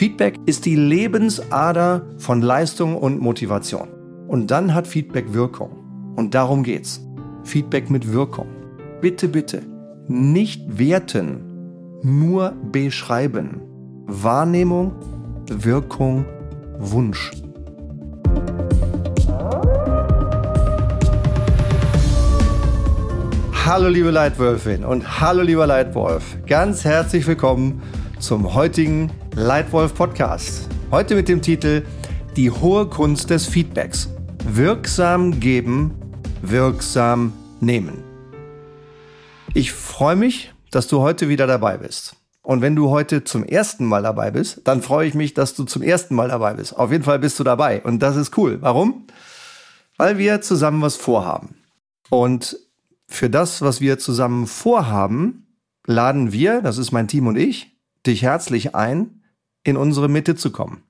Feedback ist die Lebensader von Leistung und Motivation. Und dann hat Feedback Wirkung. Und darum geht's. Feedback mit Wirkung. Bitte, bitte, nicht werten, nur beschreiben. Wahrnehmung, Wirkung, Wunsch. Hallo liebe Leitwölfin und hallo lieber Leitwolf. Ganz herzlich willkommen zum heutigen Leitwolf Podcast. Heute mit dem Titel Die hohe Kunst des Feedbacks. Wirksam geben, wirksam nehmen. Ich freue mich, dass du heute wieder dabei bist. Und wenn du heute zum ersten Mal dabei bist, dann freue ich mich, dass du zum ersten Mal dabei bist. Auf jeden Fall bist du dabei. Und das ist cool. Warum? Weil wir zusammen was vorhaben. Und für das, was wir zusammen vorhaben, laden wir, das ist mein Team und ich, dich herzlich ein, in unsere Mitte zu kommen.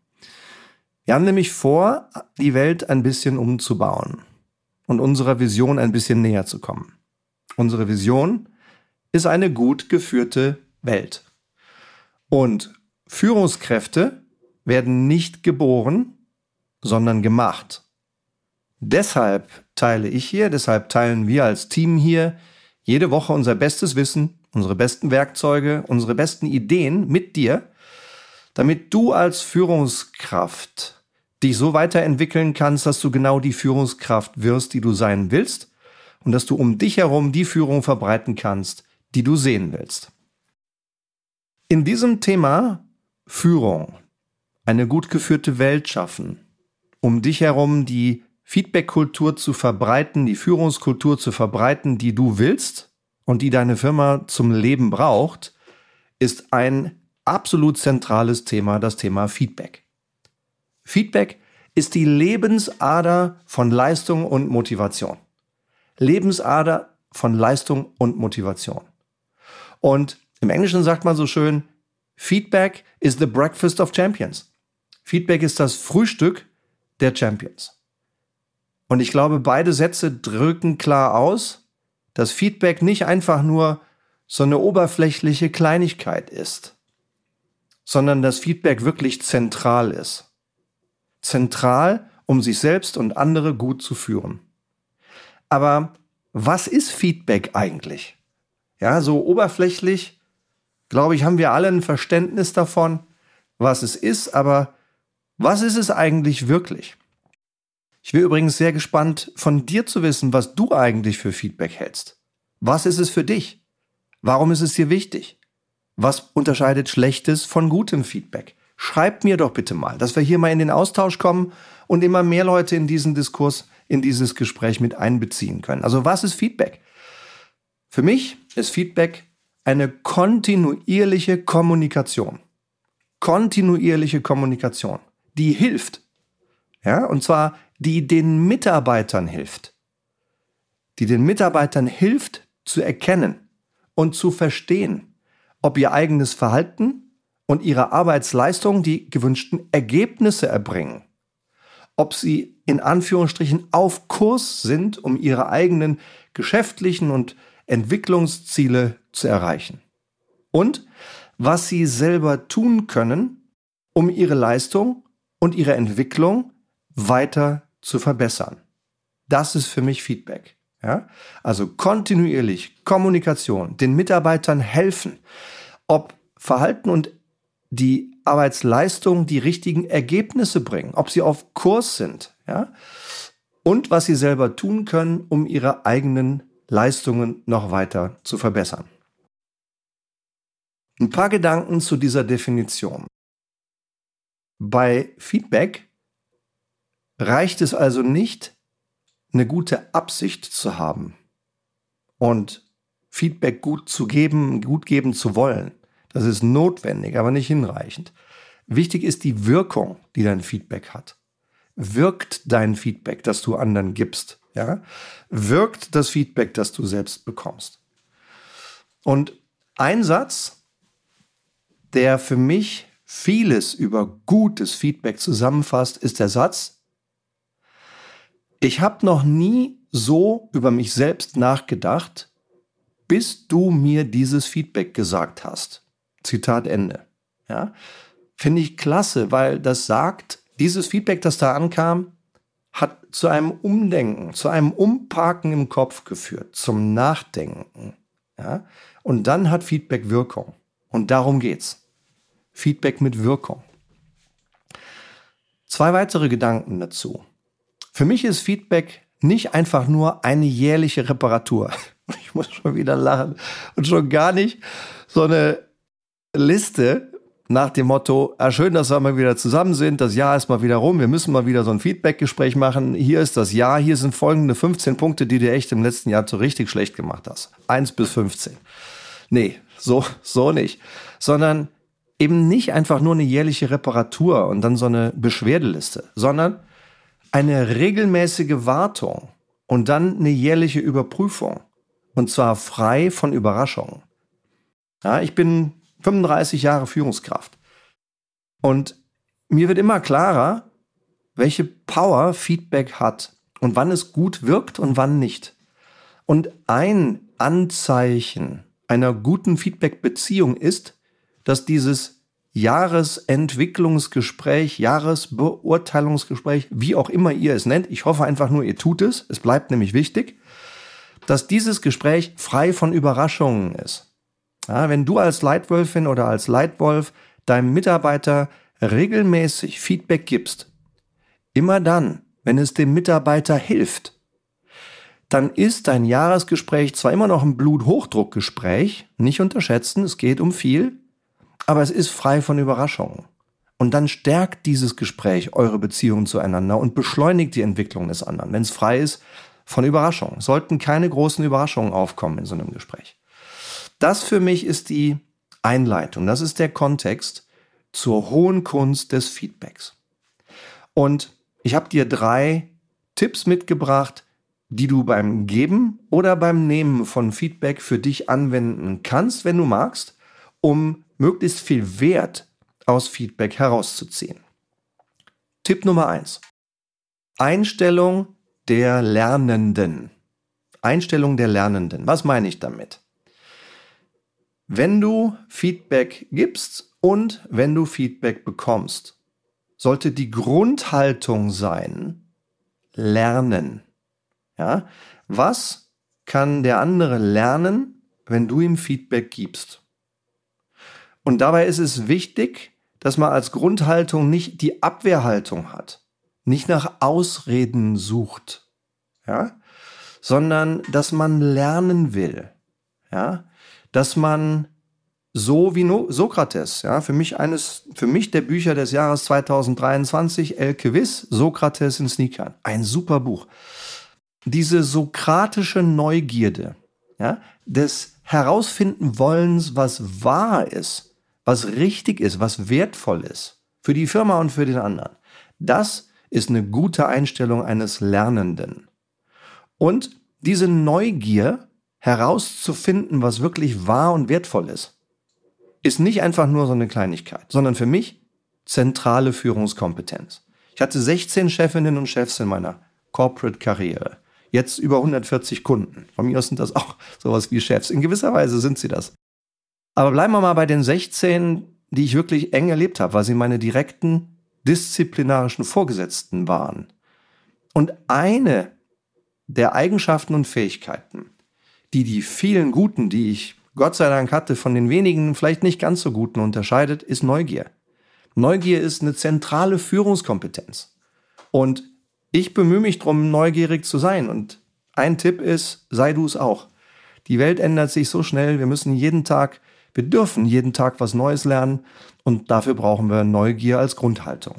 Wir haben nämlich vor, die Welt ein bisschen umzubauen und unserer Vision ein bisschen näher zu kommen. Unsere Vision ist eine gut geführte Welt. Und Führungskräfte werden nicht geboren, sondern gemacht. Deshalb teile ich hier, deshalb teilen wir als Team hier jede Woche unser bestes Wissen, unsere besten Werkzeuge, unsere besten Ideen mit dir, damit du als Führungskraft dich so weiterentwickeln kannst, dass du genau die Führungskraft wirst, die du sein willst und dass du um dich herum die Führung verbreiten kannst, die du sehen willst. In diesem Thema Führung, eine gut geführte Welt schaffen, um dich herum die Feedback-Kultur zu verbreiten, die Führungskultur zu verbreiten, die du willst und die deine Firma zum Leben braucht, ist ein absolut zentrales Thema, das Thema Feedback. Feedback ist die Lebensader von Leistung und Motivation. Lebensader von Leistung und Motivation. Und im Englischen sagt man so schön, Feedback is the breakfast of champions. Feedback ist das Frühstück der Champions. Und ich glaube, beide Sätze drücken klar aus, dass Feedback nicht einfach nur so eine oberflächliche Kleinigkeit ist, sondern dass Feedback wirklich zentral ist. Zentral, um sich selbst und andere gut zu führen. Aber was ist Feedback eigentlich? Ja, so oberflächlich, glaube ich, haben wir alle ein Verständnis davon, was es ist, aber was ist es eigentlich wirklich? Ich bin übrigens sehr gespannt, von dir zu wissen, was du eigentlich für Feedback hältst. Was ist es für dich? Warum ist es dir wichtig? Was unterscheidet schlechtes von gutem Feedback? Schreib mir doch bitte mal, dass wir hier mal in den Austausch kommen und immer mehr Leute in diesen Diskurs, in dieses Gespräch mit einbeziehen können. Also was ist Feedback? Für mich ist Feedback eine kontinuierliche Kommunikation. Kontinuierliche Kommunikation, die hilft. Ja, und zwar die den Mitarbeitern hilft. Die den Mitarbeitern hilft zu erkennen und zu verstehen, ob ihr eigenes Verhalten und ihre Arbeitsleistung die gewünschten Ergebnisse erbringen. Ob sie in Anführungsstrichen auf Kurs sind, um ihre eigenen geschäftlichen und Entwicklungsziele zu erreichen. Und was sie selber tun können, um ihre Leistung und ihre Entwicklung weiter zu verbessern. Das ist für mich Feedback. Ja? Also kontinuierlich Kommunikation, den Mitarbeitern helfen, ob Verhalten und die Arbeitsleistung die richtigen Ergebnisse bringen, ob sie auf Kurs sind, ja? Und was sie selber tun können, um ihre eigenen Leistungen noch weiter zu verbessern. Ein paar Gedanken zu dieser Definition. Bei Feedback reicht es also nicht, eine gute Absicht zu haben und Feedback gut zu geben, gut geben zu wollen. Das ist notwendig, aber nicht hinreichend. Wichtig ist die Wirkung, die dein Feedback hat. Wirkt dein Feedback, das du anderen gibst? Ja? Wirkt das Feedback, das du selbst bekommst? Und ein Satz, der für mich vieles über gutes Feedback zusammenfasst, ist der Satz, ich habe noch nie so über mich selbst nachgedacht, bis du mir dieses Feedback gesagt hast. Zitat Ende. Ja? Finde ich klasse, weil das sagt, dieses Feedback, das da ankam, hat zu einem Umdenken, zu einem Umparken im Kopf geführt, zum Nachdenken. Ja? Und dann hat Feedback Wirkung. Und darum geht's. Feedback mit Wirkung. Zwei weitere Gedanken dazu. Für mich ist Feedback nicht einfach nur eine jährliche Reparatur. Ich muss schon wieder lachen. Und schon gar nicht so eine Liste nach dem Motto, ah, schön, dass wir mal wieder zusammen sind, das Jahr ist mal wieder rum, wir müssen mal wieder so ein Feedback-Gespräch machen. Hier ist das Jahr, hier sind folgende 15 Punkte, die du echt im letzten Jahr so richtig schlecht gemacht hast. Eins bis 15. Nee, so, so nicht. Sondern eben nicht einfach nur eine jährliche Reparatur und dann so eine Beschwerdeliste, sondern eine regelmäßige Wartung und dann eine jährliche Überprüfung. Und zwar frei von Überraschungen. Ja, ich bin 35 Jahre Führungskraft. Und mir wird immer klarer, welche Power Feedback hat und wann es gut wirkt und wann nicht. Und ein Anzeichen einer guten Feedback-Beziehung ist, dass dieses Jahresentwicklungsgespräch, Jahresbeurteilungsgespräch, wie auch immer ihr es nennt, ich hoffe einfach nur, ihr tut es, es bleibt nämlich wichtig, dass dieses Gespräch frei von Überraschungen ist. Ja, wenn du als Leitwölfin oder als Leitwolf deinem Mitarbeiter regelmäßig Feedback gibst, immer dann, wenn es dem Mitarbeiter hilft, dann ist dein Jahresgespräch zwar immer noch ein Bluthochdruckgespräch, nicht unterschätzen, es geht um viel, aber es ist frei von Überraschungen. Und dann stärkt dieses Gespräch eure Beziehung zueinander und beschleunigt die Entwicklung des anderen, wenn es frei ist von Überraschungen. Sollten keine großen Überraschungen aufkommen in so einem Gespräch. Das für mich ist die Einleitung, das ist der Kontext zur hohen Kunst des Feedbacks. Und ich habe dir drei Tipps mitgebracht, die du beim Geben oder beim Nehmen von Feedback für dich anwenden kannst, wenn du magst, um möglichst viel Wert aus Feedback herauszuziehen. Tipp Nummer eins: Einstellung der Lernenden. Einstellung der Lernenden. Was meine ich damit? Wenn du Feedback gibst und wenn du Feedback bekommst, sollte die Grundhaltung sein, lernen. Ja? Was kann der andere lernen, wenn du ihm Feedback gibst? Und dabei ist es wichtig, dass man als Grundhaltung nicht die Abwehrhaltung hat, nicht nach Ausreden sucht, ja, sondern dass man lernen will, ja, dass man so wie no Sokrates, ja, für mich eines, für mich der Bücher des Jahres 2023, El Quiz, Sokrates in Sneakern, ein super Buch. Diese sokratische Neugierde, ja, des Herausfinden wollens, was wahr ist, was richtig ist, was wertvoll ist für die Firma und für den anderen. Das ist eine gute Einstellung eines Lernenden. Und diese Neugier herauszufinden, was wirklich wahr und wertvoll ist, ist nicht einfach nur so eine Kleinigkeit, sondern für mich zentrale Führungskompetenz. Ich hatte 16 Chefinnen und Chefs in meiner Corporate-Karriere jetzt über 140 Kunden. Von mir aus sind das auch sowas wie Chefs. In gewisser Weise sind sie das. Aber bleiben wir mal bei den 16, die ich wirklich eng erlebt habe, weil sie meine direkten disziplinarischen Vorgesetzten waren. Und eine der Eigenschaften und Fähigkeiten, die die vielen Guten, die ich Gott sei Dank hatte, von den wenigen vielleicht nicht ganz so Guten unterscheidet, ist Neugier. Neugier ist eine zentrale Führungskompetenz. Und ich bemühe mich darum, neugierig zu sein. Und ein Tipp ist, sei du es auch. Die Welt ändert sich so schnell, wir müssen jeden Tag, wir dürfen jeden Tag was Neues lernen und dafür brauchen wir Neugier als Grundhaltung.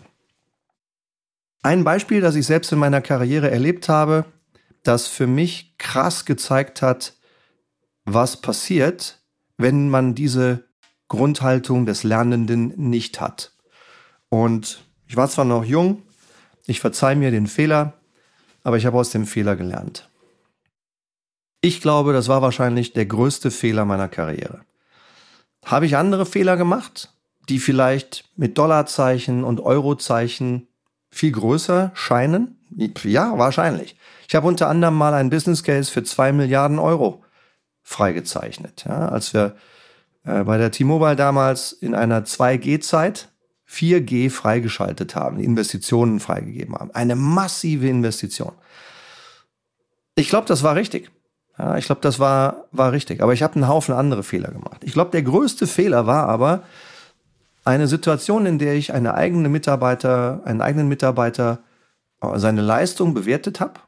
Ein Beispiel, das ich selbst in meiner Karriere erlebt habe, das für mich krass gezeigt hat, was passiert, wenn man diese Grundhaltung des Lernenden nicht hat. Und ich war zwar noch jung, ich verzeihe mir den Fehler, aber ich habe aus dem Fehler gelernt. Ich glaube, das war wahrscheinlich der größte Fehler meiner Karriere. Habe ich andere Fehler gemacht, die vielleicht mit Dollarzeichen und Eurozeichen viel größer scheinen? Ja, wahrscheinlich. Ich habe unter anderem mal einen Business Case für zwei Milliarden Euro freigezeichnet. Ja, als wir äh, bei der T-Mobile damals in einer 2G-Zeit 4G freigeschaltet haben, Investitionen freigegeben haben. Eine massive Investition. Ich glaube, das war richtig. Ja, ich glaube, das war, war richtig. Aber ich habe einen Haufen andere Fehler gemacht. Ich glaube, der größte Fehler war aber eine Situation, in der ich eine eigene Mitarbeiter, einen eigenen Mitarbeiter äh, seine Leistung bewertet habe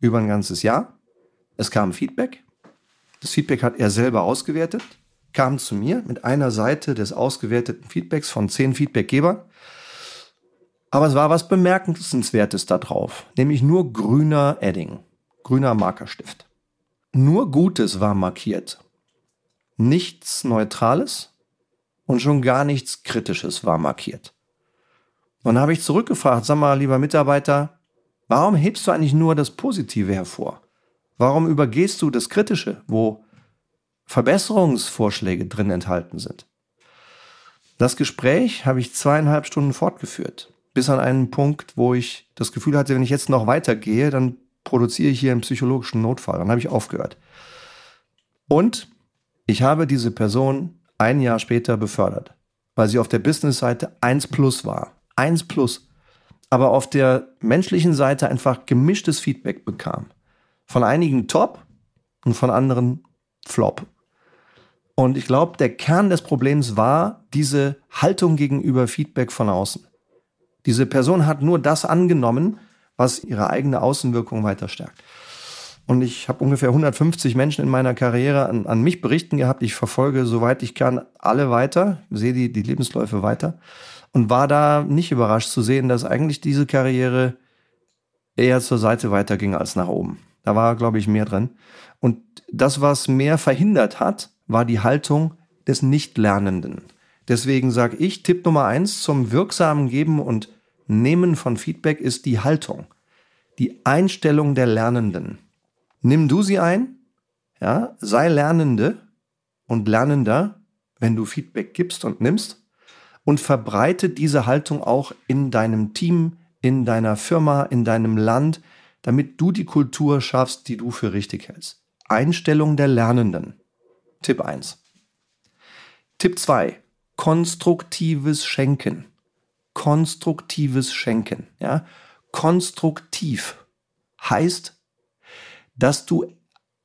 über ein ganzes Jahr. Es kam Feedback. Das Feedback hat er selber ausgewertet, kam zu mir mit einer Seite des ausgewerteten Feedbacks von zehn Feedbackgebern. Aber es war was Bemerkenswertes da drauf, nämlich nur grüner Edding, grüner Markerstift. Nur Gutes war markiert. Nichts Neutrales und schon gar nichts Kritisches war markiert. Und dann habe ich zurückgefragt, sag mal, lieber Mitarbeiter, warum hebst du eigentlich nur das Positive hervor? Warum übergehst du das Kritische, wo Verbesserungsvorschläge drin enthalten sind? Das Gespräch habe ich zweieinhalb Stunden fortgeführt, bis an einen Punkt, wo ich das Gefühl hatte, wenn ich jetzt noch weitergehe, dann produziere ich hier einen psychologischen Notfall. Dann habe ich aufgehört. Und ich habe diese Person ein Jahr später befördert, weil sie auf der Business-Seite 1 plus war. 1 plus. Aber auf der menschlichen Seite einfach gemischtes Feedback bekam. Von einigen top und von anderen flop. Und ich glaube, der Kern des Problems war diese Haltung gegenüber Feedback von außen. Diese Person hat nur das angenommen, was ihre eigene Außenwirkung weiter stärkt. Und ich habe ungefähr 150 Menschen in meiner Karriere an, an, mich berichten gehabt. Ich verfolge, soweit ich kann, alle weiter, sehe die, die Lebensläufe weiter und war da nicht überrascht zu sehen, dass eigentlich diese Karriere eher zur Seite weiterging als nach oben. Da war, glaube ich, mehr drin. Und das, was mehr verhindert hat, war die Haltung des Nichtlernenden. Deswegen sage ich, Tipp Nummer eins zum wirksamen Geben und Nehmen von Feedback ist die Haltung, die Einstellung der Lernenden. Nimm du sie ein, ja, sei Lernende und Lernender, wenn du Feedback gibst und nimmst und verbreite diese Haltung auch in deinem Team, in deiner Firma, in deinem Land, damit du die Kultur schaffst, die du für richtig hältst. Einstellung der Lernenden. Tipp 1. Tipp 2. Konstruktives Schenken konstruktives Schenken. Ja? Konstruktiv heißt, dass du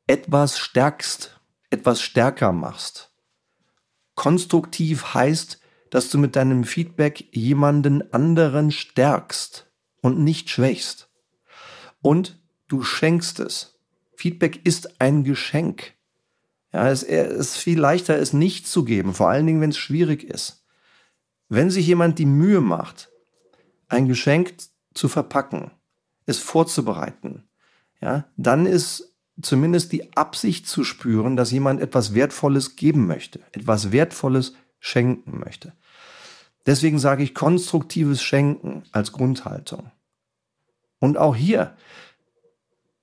etwas stärkst, etwas stärker machst. Konstruktiv heißt, dass du mit deinem Feedback jemanden anderen stärkst und nicht schwächst. Und du schenkst es. Feedback ist ein Geschenk. Ja, es ist viel leichter, es nicht zu geben, vor allen Dingen, wenn es schwierig ist. Wenn sich jemand die Mühe macht, ein Geschenk zu verpacken, es vorzubereiten, ja, dann ist zumindest die Absicht zu spüren, dass jemand etwas Wertvolles geben möchte, etwas Wertvolles schenken möchte. Deswegen sage ich konstruktives Schenken als Grundhaltung. Und auch hier,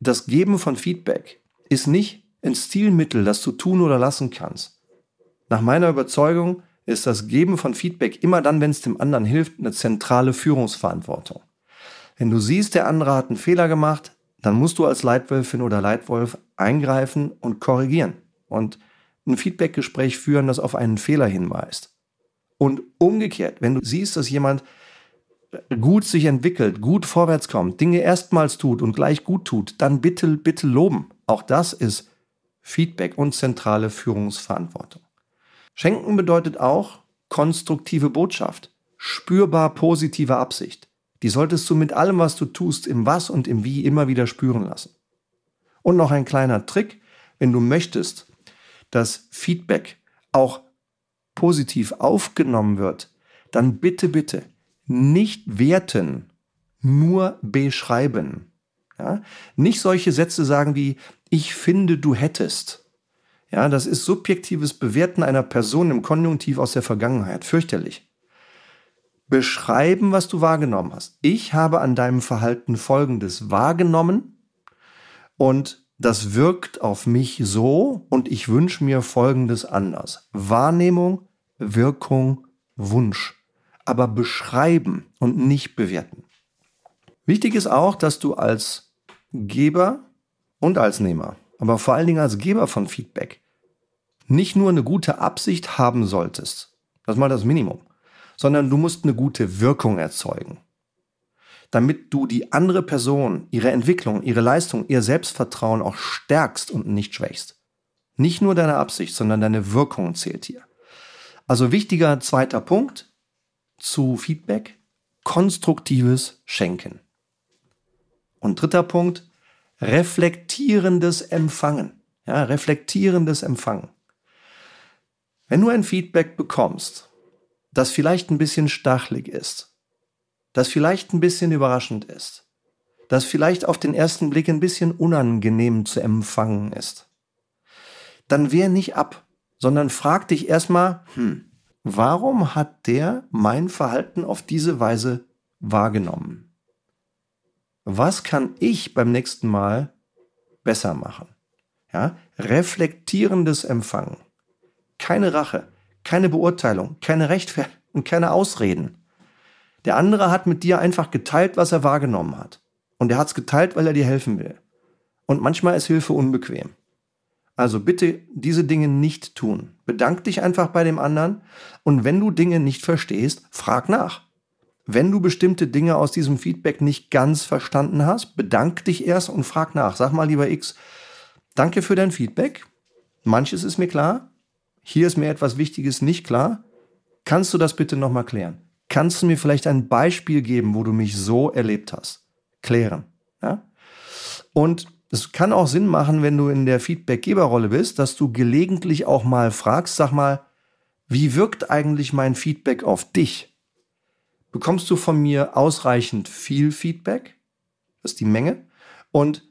das Geben von Feedback ist nicht ein Stilmittel, das du tun oder lassen kannst. Nach meiner Überzeugung ist das Geben von Feedback immer dann, wenn es dem anderen hilft, eine zentrale Führungsverantwortung. Wenn du siehst, der andere hat einen Fehler gemacht, dann musst du als Leitwölfin oder Leitwolf eingreifen und korrigieren und ein Feedbackgespräch führen, das auf einen Fehler hinweist. Und umgekehrt, wenn du siehst, dass jemand gut sich entwickelt, gut vorwärts kommt, Dinge erstmals tut und gleich gut tut, dann bitte, bitte loben. Auch das ist Feedback und zentrale Führungsverantwortung. Schenken bedeutet auch konstruktive Botschaft, spürbar positive Absicht. Die solltest du mit allem, was du tust, im Was und im Wie immer wieder spüren lassen. Und noch ein kleiner Trick, wenn du möchtest, dass Feedback auch positiv aufgenommen wird, dann bitte, bitte nicht werten, nur beschreiben. Ja? Nicht solche Sätze sagen wie, ich finde, du hättest ja, das ist subjektives Bewerten einer Person im Konjunktiv aus der Vergangenheit. Fürchterlich. Beschreiben, was du wahrgenommen hast. Ich habe an deinem Verhalten Folgendes wahrgenommen und das wirkt auf mich so und ich wünsche mir Folgendes anders. Wahrnehmung, Wirkung, Wunsch. Aber beschreiben und nicht bewerten. Wichtig ist auch, dass du als Geber und als Nehmer, aber vor allen Dingen als Geber von Feedback nicht nur eine gute Absicht haben solltest, das ist mal das Minimum, sondern du musst eine gute Wirkung erzeugen. Damit du die andere Person, ihre Entwicklung, ihre Leistung, ihr Selbstvertrauen auch stärkst und nicht schwächst. Nicht nur deine Absicht, sondern deine Wirkung zählt hier. Also wichtiger zweiter Punkt zu Feedback, konstruktives Schenken. Und dritter Punkt, reflektierendes Empfangen. Ja, reflektierendes Empfangen. Wenn du ein Feedback bekommst, das vielleicht ein bisschen stachlig ist, das vielleicht ein bisschen überraschend ist, das vielleicht auf den ersten Blick ein bisschen unangenehm zu empfangen ist, dann wehr nicht ab, sondern frag dich erstmal, hm, warum hat der mein Verhalten auf diese Weise wahrgenommen? Was kann ich beim nächsten Mal besser machen? Ja, reflektierendes Empfangen. Keine Rache, keine Beurteilung, keine Rechtfertigung und keine Ausreden. Der andere hat mit dir einfach geteilt, was er wahrgenommen hat. Und er hat es geteilt, weil er dir helfen will. Und manchmal ist Hilfe unbequem. Also bitte diese Dinge nicht tun. Bedank dich einfach bei dem anderen und wenn du Dinge nicht verstehst, frag nach. Wenn du bestimmte Dinge aus diesem Feedback nicht ganz verstanden hast, bedank dich erst und frag nach. Sag mal, lieber X, danke für dein Feedback. Manches ist mir klar. Hier ist mir etwas Wichtiges nicht klar. Kannst du das bitte nochmal klären? Kannst du mir vielleicht ein Beispiel geben, wo du mich so erlebt hast? Klären. Ja? Und es kann auch Sinn machen, wenn du in der Feedbackgeberrolle bist, dass du gelegentlich auch mal fragst, sag mal, wie wirkt eigentlich mein Feedback auf dich? Bekommst du von mir ausreichend viel Feedback? Das ist die Menge. Und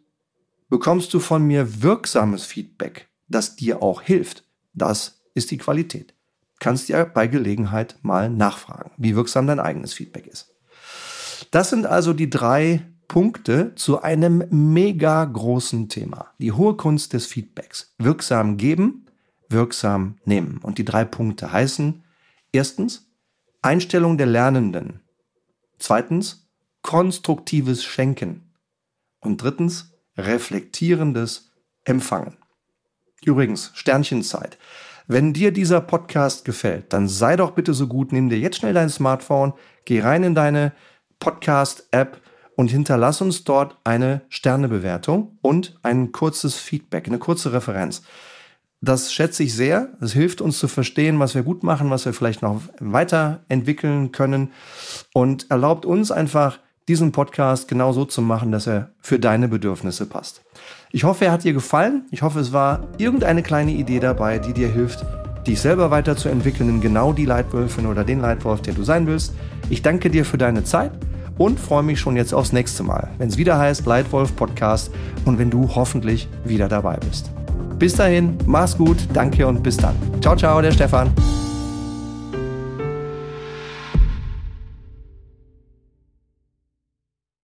bekommst du von mir wirksames Feedback, das dir auch hilft? Das ist die Qualität. Kannst ja bei Gelegenheit mal nachfragen, wie wirksam dein eigenes Feedback ist. Das sind also die drei Punkte zu einem mega großen Thema. Die hohe Kunst des Feedbacks. Wirksam geben, wirksam nehmen. Und die drei Punkte heißen erstens Einstellung der Lernenden. Zweitens konstruktives Schenken. Und drittens reflektierendes Empfangen. Übrigens, Sternchenzeit. Wenn dir dieser Podcast gefällt, dann sei doch bitte so gut, nimm dir jetzt schnell dein Smartphone, geh rein in deine Podcast-App und hinterlass uns dort eine Sternebewertung und ein kurzes Feedback, eine kurze Referenz. Das schätze ich sehr. Es hilft uns zu verstehen, was wir gut machen, was wir vielleicht noch weiterentwickeln können und erlaubt uns einfach, diesen Podcast genau so zu machen, dass er für deine Bedürfnisse passt. Ich hoffe, er hat dir gefallen. Ich hoffe, es war irgendeine kleine Idee dabei, die dir hilft, dich selber weiterzuentwickeln in genau die Leitwölfin oder den Leitwolf, der du sein willst. Ich danke dir für deine Zeit und freue mich schon jetzt aufs nächste Mal, wenn es wieder heißt Leitwolf Podcast und wenn du hoffentlich wieder dabei bist. Bis dahin, mach's gut, danke und bis dann. Ciao, ciao, der Stefan.